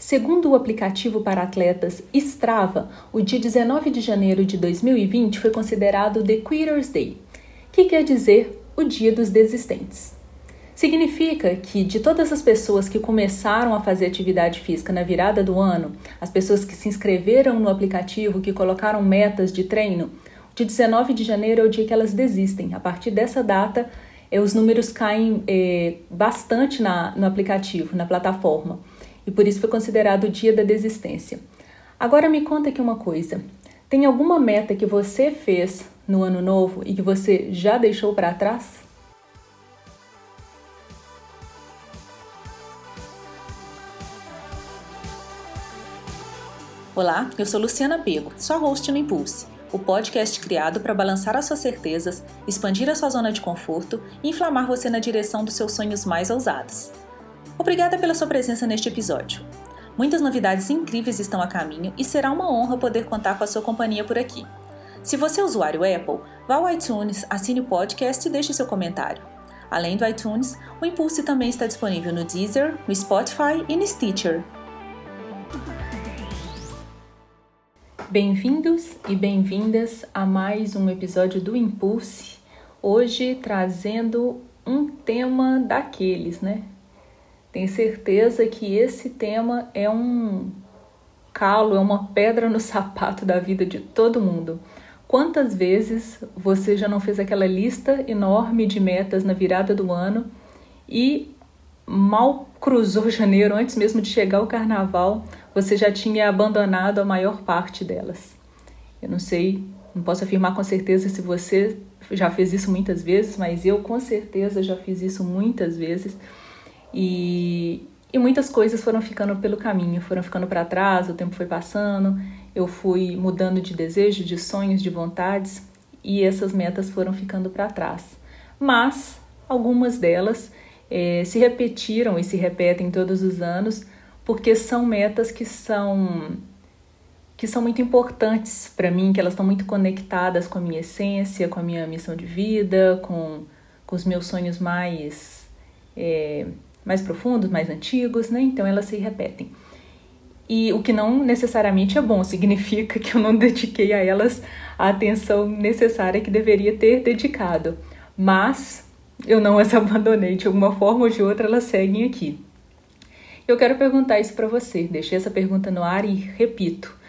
Segundo o aplicativo para atletas Strava, o dia 19 de janeiro de 2020 foi considerado The Quitters Day, que quer dizer o Dia dos Desistentes. Significa que de todas as pessoas que começaram a fazer atividade física na virada do ano, as pessoas que se inscreveram no aplicativo, que colocaram metas de treino, o dia 19 de janeiro é o dia que elas desistem. A partir dessa data, eh, os números caem eh, bastante na, no aplicativo, na plataforma e por isso foi considerado o dia da desistência. Agora me conta aqui uma coisa: tem alguma meta que você fez no ano novo e que você já deixou para trás? Olá, eu sou Luciana Pego, sua host no Impulse, o podcast criado para balançar as suas certezas, expandir a sua zona de conforto e inflamar você na direção dos seus sonhos mais ousados. Obrigada pela sua presença neste episódio. Muitas novidades incríveis estão a caminho e será uma honra poder contar com a sua companhia por aqui. Se você é usuário Apple, vá ao iTunes, assine o podcast e deixe seu comentário. Além do iTunes, o Impulse também está disponível no Deezer, no Spotify e no Stitcher. Bem-vindos e bem-vindas a mais um episódio do Impulse. Hoje trazendo um tema daqueles, né? Tenho certeza que esse tema é um calo, é uma pedra no sapato da vida de todo mundo. Quantas vezes você já não fez aquela lista enorme de metas na virada do ano e mal cruzou janeiro, antes mesmo de chegar o carnaval, você já tinha abandonado a maior parte delas? Eu não sei, não posso afirmar com certeza se você já fez isso muitas vezes, mas eu com certeza já fiz isso muitas vezes. E, e muitas coisas foram ficando pelo caminho, foram ficando para trás, o tempo foi passando, eu fui mudando de desejo, de sonhos, de vontades e essas metas foram ficando para trás. Mas algumas delas é, se repetiram e se repetem todos os anos porque são metas que são que são muito importantes para mim, que elas estão muito conectadas com a minha essência, com a minha missão de vida, com, com os meus sonhos mais é, mais profundos, mais antigos, né? Então elas se repetem. E o que não necessariamente é bom, significa que eu não dediquei a elas a atenção necessária que deveria ter dedicado. Mas eu não as abandonei, de alguma forma ou de outra elas seguem aqui. Eu quero perguntar isso para você, deixei essa pergunta no ar e repito.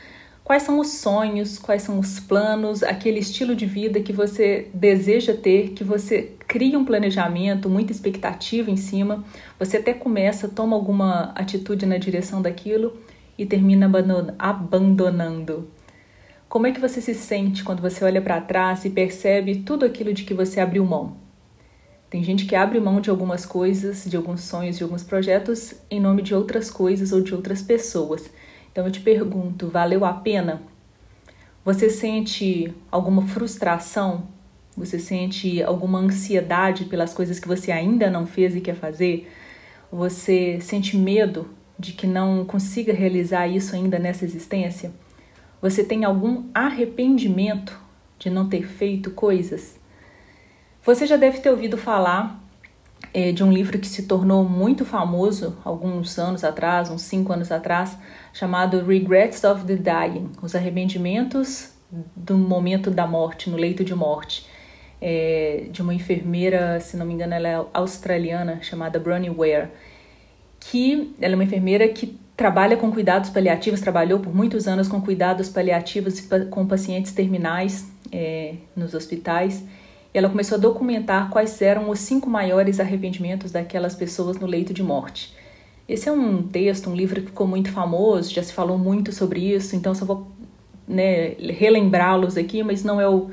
Quais são os sonhos, quais são os planos, aquele estilo de vida que você deseja ter, que você cria um planejamento, muita expectativa em cima, você até começa, toma alguma atitude na direção daquilo e termina abandonando. Como é que você se sente quando você olha para trás e percebe tudo aquilo de que você abriu mão? Tem gente que abre mão de algumas coisas, de alguns sonhos, de alguns projetos em nome de outras coisas ou de outras pessoas. Então eu te pergunto, valeu a pena? Você sente alguma frustração? Você sente alguma ansiedade pelas coisas que você ainda não fez e quer fazer? Você sente medo de que não consiga realizar isso ainda nessa existência? Você tem algum arrependimento de não ter feito coisas? Você já deve ter ouvido falar é, de um livro que se tornou muito famoso alguns anos atrás, uns cinco anos atrás, chamado Regrets of the Dying Os Arrependimentos do Momento da Morte, no leito de morte, é, de uma enfermeira, se não me engano, ela é australiana, chamada Bronnie Ware, que ela é uma enfermeira que trabalha com cuidados paliativos, trabalhou por muitos anos com cuidados paliativos com pacientes terminais é, nos hospitais ela começou a documentar quais eram os cinco maiores arrependimentos daquelas pessoas no leito de morte. Esse é um texto, um livro que ficou muito famoso, já se falou muito sobre isso, então só vou né, relembrá-los aqui, mas não é o,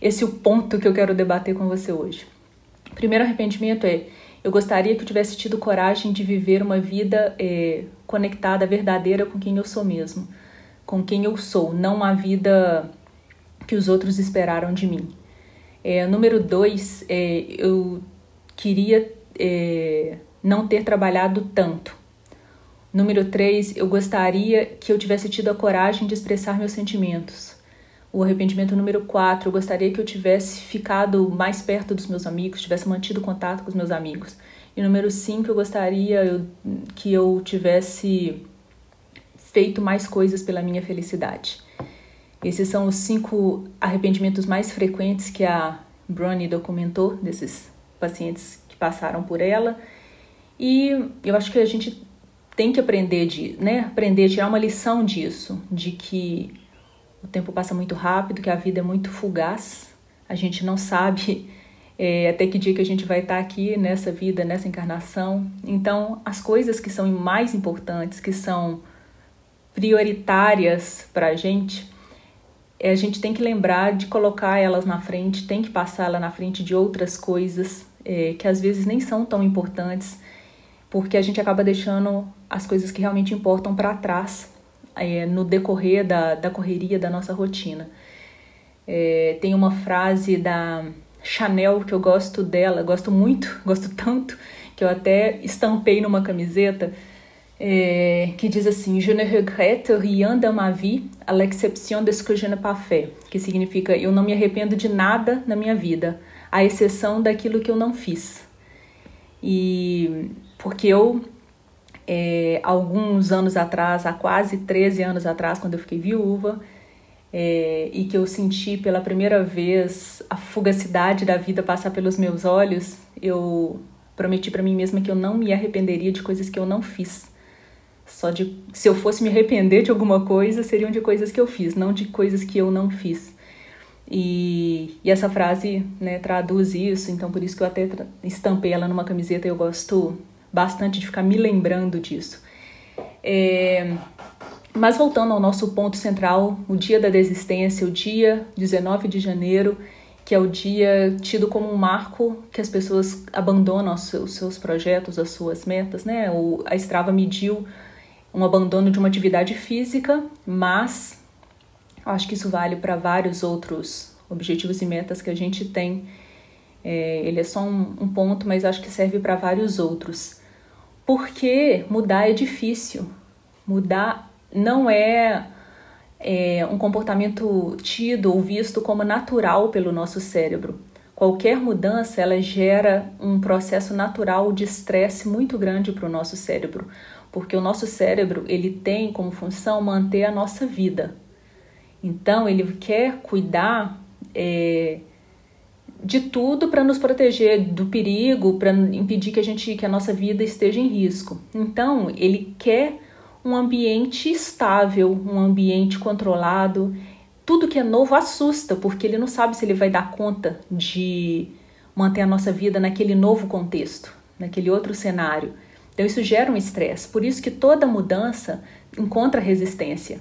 esse o ponto que eu quero debater com você hoje. O primeiro arrependimento é: eu gostaria que eu tivesse tido coragem de viver uma vida é, conectada, verdadeira com quem eu sou mesmo, com quem eu sou, não a vida que os outros esperaram de mim. É, número dois, é, eu queria é, não ter trabalhado tanto. Número três, eu gostaria que eu tivesse tido a coragem de expressar meus sentimentos. O arrependimento número quatro, eu gostaria que eu tivesse ficado mais perto dos meus amigos, tivesse mantido contato com os meus amigos. E número cinco, eu gostaria eu, que eu tivesse feito mais coisas pela minha felicidade. Esses são os cinco arrependimentos mais frequentes que a Bronnie documentou desses pacientes que passaram por ela. E eu acho que a gente tem que aprender de, né, aprender, tirar uma lição disso, de que o tempo passa muito rápido, que a vida é muito fugaz. A gente não sabe é, até que dia que a gente vai estar aqui nessa vida, nessa encarnação. Então, as coisas que são mais importantes, que são prioritárias para a gente, a gente tem que lembrar de colocar elas na frente, tem que passar ela na frente de outras coisas é, que às vezes nem são tão importantes, porque a gente acaba deixando as coisas que realmente importam para trás é, no decorrer da, da correria da nossa rotina. É, tem uma frase da Chanel que eu gosto dela, gosto muito, gosto tanto, que eu até estampei numa camiseta é, que diz assim: Je ne regrette rien de ma vie, à l'exception de ce que je n'ai pas fait, que significa eu não me arrependo de nada na minha vida, à exceção daquilo que eu não fiz. E porque eu, é, alguns anos atrás, há quase 13 anos atrás, quando eu fiquei viúva, é, e que eu senti pela primeira vez a fugacidade da vida passar pelos meus olhos, eu prometi para mim mesma que eu não me arrependeria de coisas que eu não fiz. Só de se eu fosse me arrepender de alguma coisa, seriam de coisas que eu fiz, não de coisas que eu não fiz. E, e essa frase né, traduz isso, então por isso que eu até estampei ela numa camiseta. Eu gosto bastante de ficar me lembrando disso. É, mas voltando ao nosso ponto central, o dia da desistência, o dia 19 de janeiro, que é o dia tido como um marco que as pessoas abandonam os seus, seus projetos, as suas metas, né? O, a Strava mediu um abandono de uma atividade física, mas acho que isso vale para vários outros objetivos e metas que a gente tem. É, ele é só um, um ponto, mas acho que serve para vários outros. Porque mudar é difícil. Mudar não é, é um comportamento tido ou visto como natural pelo nosso cérebro. Qualquer mudança ela gera um processo natural de estresse muito grande para o nosso cérebro porque o nosso cérebro ele tem como função manter a nossa vida. Então ele quer cuidar é, de tudo para nos proteger do perigo, para impedir que a gente que a nossa vida esteja em risco. Então ele quer um ambiente estável, um ambiente controlado. Tudo que é novo assusta, porque ele não sabe se ele vai dar conta de manter a nossa vida naquele novo contexto, naquele outro cenário. Então isso gera um estresse. Por isso que toda mudança encontra resistência,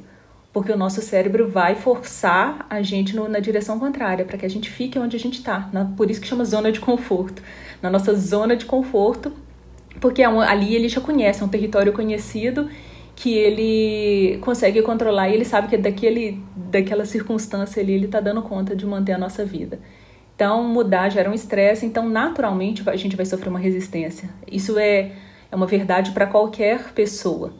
porque o nosso cérebro vai forçar a gente no, na direção contrária, para que a gente fique onde a gente está. Por isso que chama zona de conforto. Na nossa zona de conforto, porque é ali ele já conhece, é um território conhecido que ele consegue controlar e ele sabe que daquele, daquela circunstância ali ele está dando conta de manter a nossa vida. Então, mudar gera um estresse, então naturalmente a gente vai sofrer uma resistência. Isso é é uma verdade para qualquer pessoa,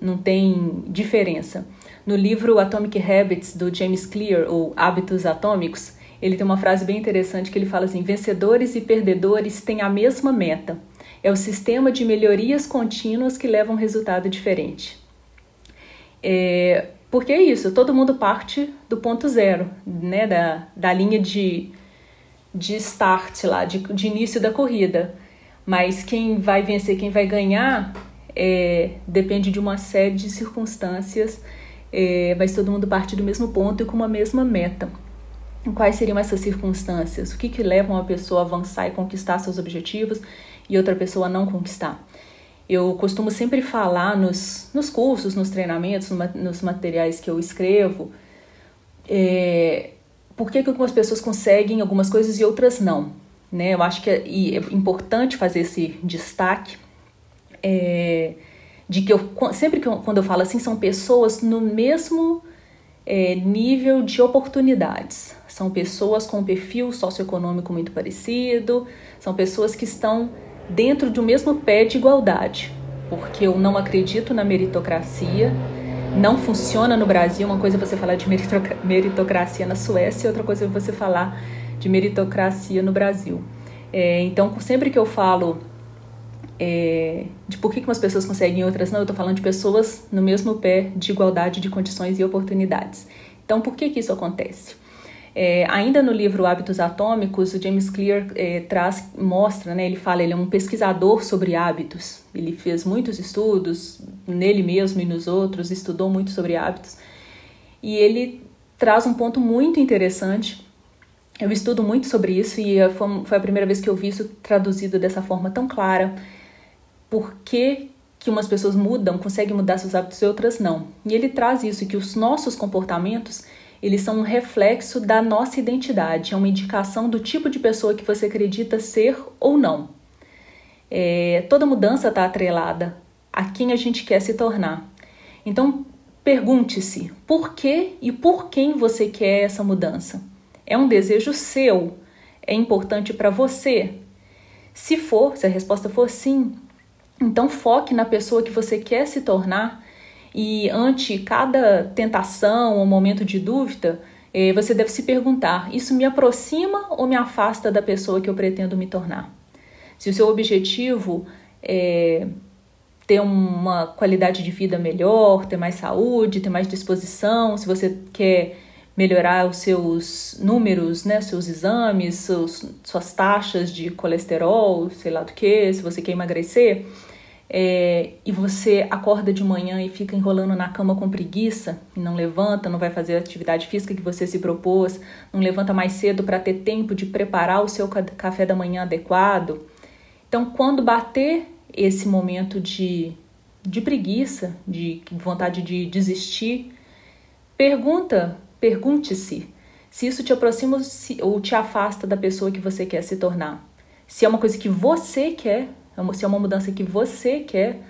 não tem diferença. No livro Atomic Habits do James Clear, ou Hábitos Atômicos, ele tem uma frase bem interessante que ele fala assim: vencedores e perdedores têm a mesma meta. É o sistema de melhorias contínuas que leva a um resultado diferente. É, porque é isso, todo mundo parte do ponto zero, né, da, da linha de, de start lá, de, de início da corrida. Mas quem vai vencer, quem vai ganhar, é, depende de uma série de circunstâncias, é, mas todo mundo parte do mesmo ponto e com uma mesma meta. Quais seriam essas circunstâncias? O que, que leva uma pessoa a avançar e conquistar seus objetivos e outra pessoa a não conquistar? Eu costumo sempre falar nos, nos cursos, nos treinamentos, nos materiais que eu escrevo, é, por que, que algumas pessoas conseguem algumas coisas e outras não. Né? Eu acho que é, é importante fazer esse destaque é, de que eu sempre que eu, quando eu falo assim são pessoas no mesmo é, nível de oportunidades. São pessoas com um perfil socioeconômico muito parecido, são pessoas que estão dentro do mesmo pé de igualdade, porque eu não acredito na meritocracia. Não funciona no Brasil. Uma coisa é você falar de meritocracia na Suécia, outra coisa é você falar de meritocracia no Brasil. É, então, sempre que eu falo é, de por que, umas pessoas conseguem e outras não, eu estou falando de pessoas no mesmo pé de igualdade de condições e oportunidades. Então, por que, que isso acontece? É, ainda no livro Hábitos Atômicos, o James Clear é, traz, mostra, né, ele fala, ele é um pesquisador sobre hábitos. Ele fez muitos estudos nele mesmo e nos outros, estudou muito sobre hábitos. E ele traz um ponto muito interessante. Eu estudo muito sobre isso e foi a primeira vez que eu vi isso traduzido dessa forma tão clara por que, que umas pessoas mudam, conseguem mudar seus hábitos e outras não. E ele traz isso, que os nossos comportamentos, eles são um reflexo da nossa identidade, é uma indicação do tipo de pessoa que você acredita ser ou não. É, toda mudança está atrelada a quem a gente quer se tornar. Então, pergunte-se por que e por quem você quer essa mudança. É um desejo seu? É importante para você? Se for, se a resposta for sim, então foque na pessoa que você quer se tornar e ante cada tentação ou momento de dúvida, eh, você deve se perguntar: isso me aproxima ou me afasta da pessoa que eu pretendo me tornar? Se o seu objetivo é ter uma qualidade de vida melhor, ter mais saúde, ter mais disposição, se você quer melhorar os seus números, né, seus exames, seus, suas taxas de colesterol, sei lá do que, se você quer emagrecer, é, e você acorda de manhã e fica enrolando na cama com preguiça, e não levanta, não vai fazer a atividade física que você se propôs, não levanta mais cedo para ter tempo de preparar o seu café da manhã adequado. Então, quando bater esse momento de, de preguiça, de vontade de desistir, pergunta, pergunte-se se isso te aproxima ou te afasta da pessoa que você quer se tornar. Se é uma coisa que você quer é se é uma mudança que você quer,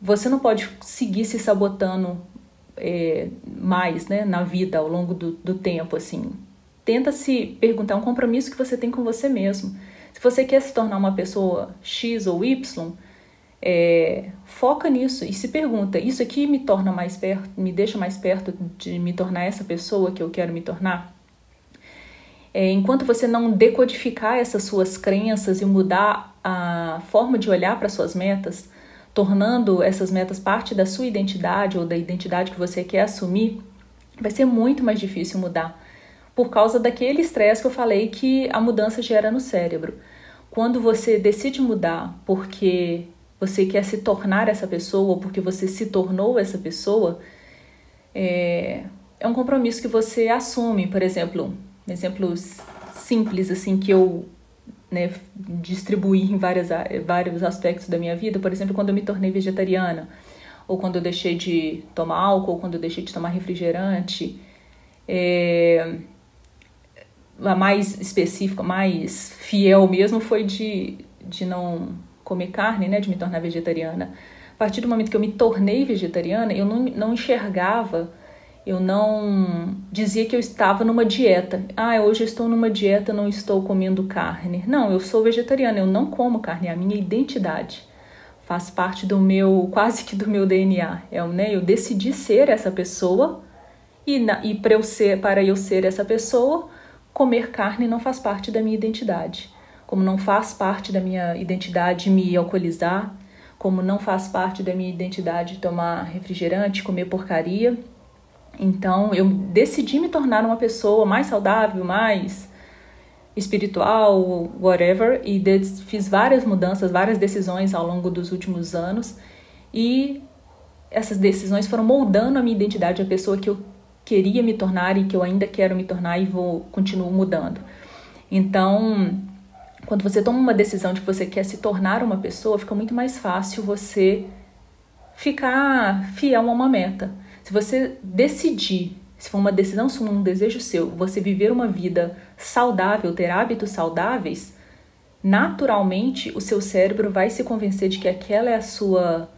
você não pode seguir se sabotando é, mais né, na vida ao longo do, do tempo. assim. Tenta se perguntar um compromisso que você tem com você mesmo. Se você quer se tornar uma pessoa X ou Y, é, foca nisso e se pergunta: isso aqui me torna mais perto, me deixa mais perto de me tornar essa pessoa que eu quero me tornar? É, enquanto você não decodificar essas suas crenças e mudar a forma de olhar para suas metas, tornando essas metas parte da sua identidade ou da identidade que você quer assumir, vai ser muito mais difícil mudar. Por causa daquele estresse que eu falei que a mudança gera no cérebro. Quando você decide mudar porque você quer se tornar essa pessoa ou porque você se tornou essa pessoa, é, é um compromisso que você assume. Por exemplo, exemplos simples assim que eu né, distribuí em várias, vários aspectos da minha vida. Por exemplo, quando eu me tornei vegetariana, ou quando eu deixei de tomar álcool, ou quando eu deixei de tomar refrigerante. É, a mais específica, mais fiel mesmo foi de, de não comer carne, né, de me tornar vegetariana. A partir do momento que eu me tornei vegetariana, eu não, não enxergava eu não dizia que eu estava numa dieta. Ah, hoje eu estou numa dieta, não estou comendo carne. Não, eu sou vegetariana, eu não como carne, é a minha identidade. Faz parte do meu, quase que do meu DNA. É, né? Eu decidi ser essa pessoa e, e para eu ser, para eu ser essa pessoa, comer carne não faz parte da minha identidade. Como não faz parte da minha identidade me alcoolizar, como não faz parte da minha identidade tomar refrigerante, comer porcaria, então eu decidi me tornar uma pessoa mais saudável, mais espiritual, whatever, e fiz várias mudanças, várias decisões ao longo dos últimos anos e essas decisões foram moldando a minha identidade, a pessoa que eu queria me tornar e que eu ainda quero me tornar e vou continuo mudando. Então, quando você toma uma decisão de que você quer se tornar uma pessoa, fica muito mais fácil você ficar fiel a uma meta. Se você decidir, se for uma decisão, se um desejo seu, você viver uma vida saudável, ter hábitos saudáveis, naturalmente o seu cérebro vai se convencer de que aquela é a sua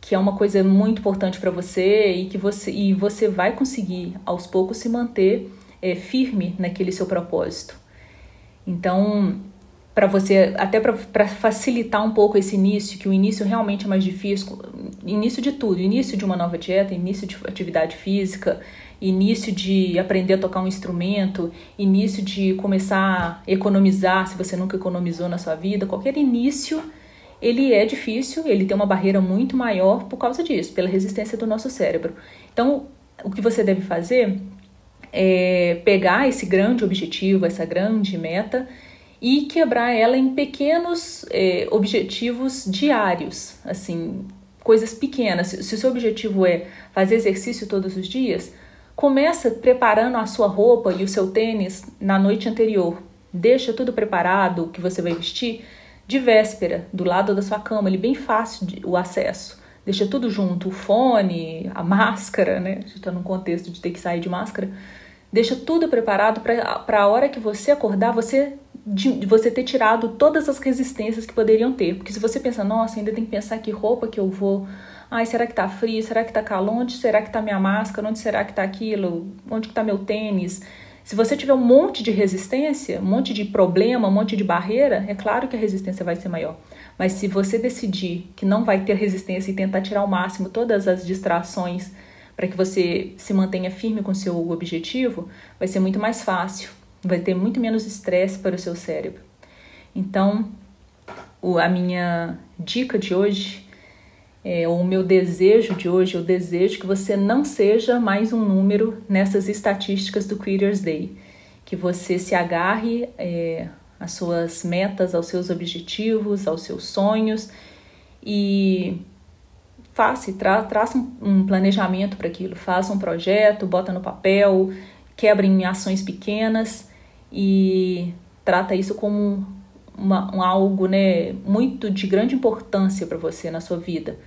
que é uma coisa muito importante para você e que você e você vai conseguir aos poucos se manter é, firme naquele seu propósito. Então, para você, até para facilitar um pouco esse início, que o início realmente é mais difícil, início de tudo, início de uma nova dieta, início de atividade física, início de aprender a tocar um instrumento, início de começar a economizar se você nunca economizou na sua vida, qualquer início ele é difícil, ele tem uma barreira muito maior por causa disso, pela resistência do nosso cérebro. Então, o que você deve fazer é pegar esse grande objetivo, essa grande meta e quebrar ela em pequenos é, objetivos diários, assim, coisas pequenas. Se o seu objetivo é fazer exercício todos os dias, começa preparando a sua roupa e o seu tênis na noite anterior. Deixa tudo preparado, o que você vai vestir, de véspera, do lado da sua cama, ele bem fácil de, o acesso. Deixa tudo junto, o fone, a máscara, né? A gente está num contexto de ter que sair de máscara. Deixa tudo preparado para a hora que você acordar, você de você ter tirado todas as resistências que poderiam ter. Porque se você pensa, nossa, ainda tem que pensar que roupa que eu vou. Ai, será que tá frio? Será que tá calor? Onde será que tá minha máscara? Onde será que tá aquilo? Onde que tá meu tênis? Se você tiver um monte de resistência, um monte de problema, um monte de barreira, é claro que a resistência vai ser maior. Mas se você decidir que não vai ter resistência e tentar tirar ao máximo todas as distrações para que você se mantenha firme com seu objetivo, vai ser muito mais fácil vai ter muito menos estresse para o seu cérebro. Então, a minha dica de hoje, é, ou o meu desejo de hoje, eu desejo que você não seja mais um número nessas estatísticas do Creators Day, que você se agarre é, às suas metas, aos seus objetivos, aos seus sonhos e faça, tra, traça um, um planejamento para aquilo, faça um projeto, bota no papel, quebra em ações pequenas e trata isso como uma, um algo né, muito de grande importância para você na sua vida.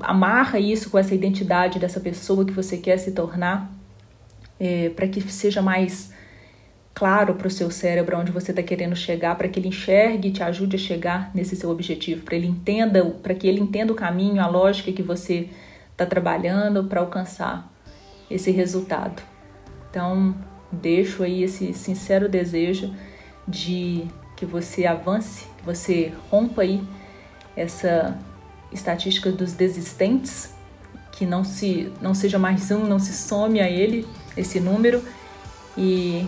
Amarra isso com essa identidade dessa pessoa que você quer se tornar, é, para que seja mais claro para o seu cérebro onde você está querendo chegar, para que ele enxergue e te ajude a chegar nesse seu objetivo, para ele entenda, para que ele entenda o caminho, a lógica que você está trabalhando para alcançar esse resultado. Então, deixo aí esse sincero desejo de que você avance, que você rompa aí essa estatística dos desistentes, que não se não seja mais um, não se some a ele esse número e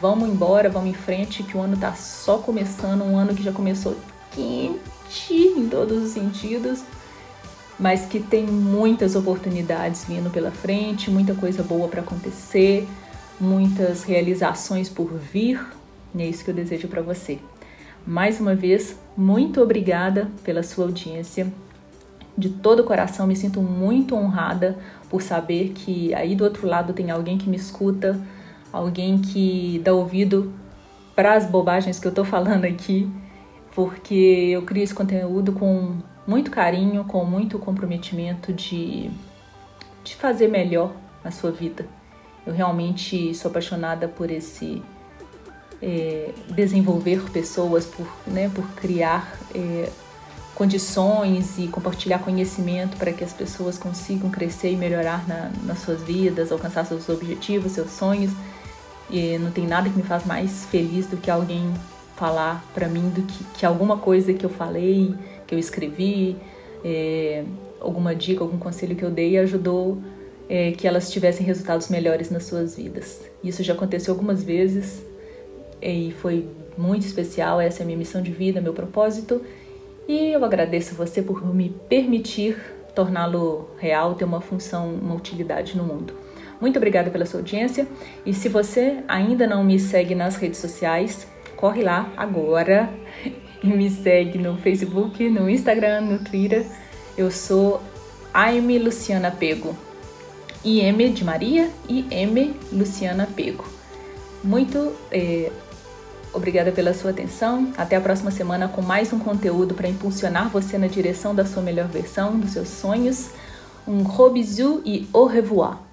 vamos embora, vamos em frente, que o ano tá só começando, um ano que já começou quente em todos os sentidos, mas que tem muitas oportunidades vindo pela frente, muita coisa boa para acontecer muitas realizações por vir, e é isso que eu desejo para você. Mais uma vez, muito obrigada pela sua audiência. De todo o coração, me sinto muito honrada por saber que aí do outro lado tem alguém que me escuta, alguém que dá ouvido para as bobagens que eu tô falando aqui, porque eu crio esse conteúdo com muito carinho, com muito comprometimento de, de fazer melhor a sua vida. Eu realmente sou apaixonada por esse é, desenvolver pessoas, por, né, por criar é, condições e compartilhar conhecimento para que as pessoas consigam crescer e melhorar na, nas suas vidas, alcançar seus objetivos, seus sonhos. E não tem nada que me faz mais feliz do que alguém falar para mim do que, que alguma coisa que eu falei, que eu escrevi, é, alguma dica, algum conselho que eu dei ajudou é, que elas tivessem resultados melhores nas suas vidas. Isso já aconteceu algumas vezes e foi muito especial. Essa é a minha missão de vida, meu propósito. E eu agradeço você por me permitir torná-lo real, ter uma função, uma utilidade no mundo. Muito obrigada pela sua audiência e se você ainda não me segue nas redes sociais, corre lá agora e me segue no Facebook, no Instagram, no Twitter. Eu sou Aime Luciana Pego. IM de Maria e M Luciana Pego. Muito é, obrigada pela sua atenção. Até a próxima semana com mais um conteúdo para impulsionar você na direção da sua melhor versão, dos seus sonhos. Um gros bisou e au revoir!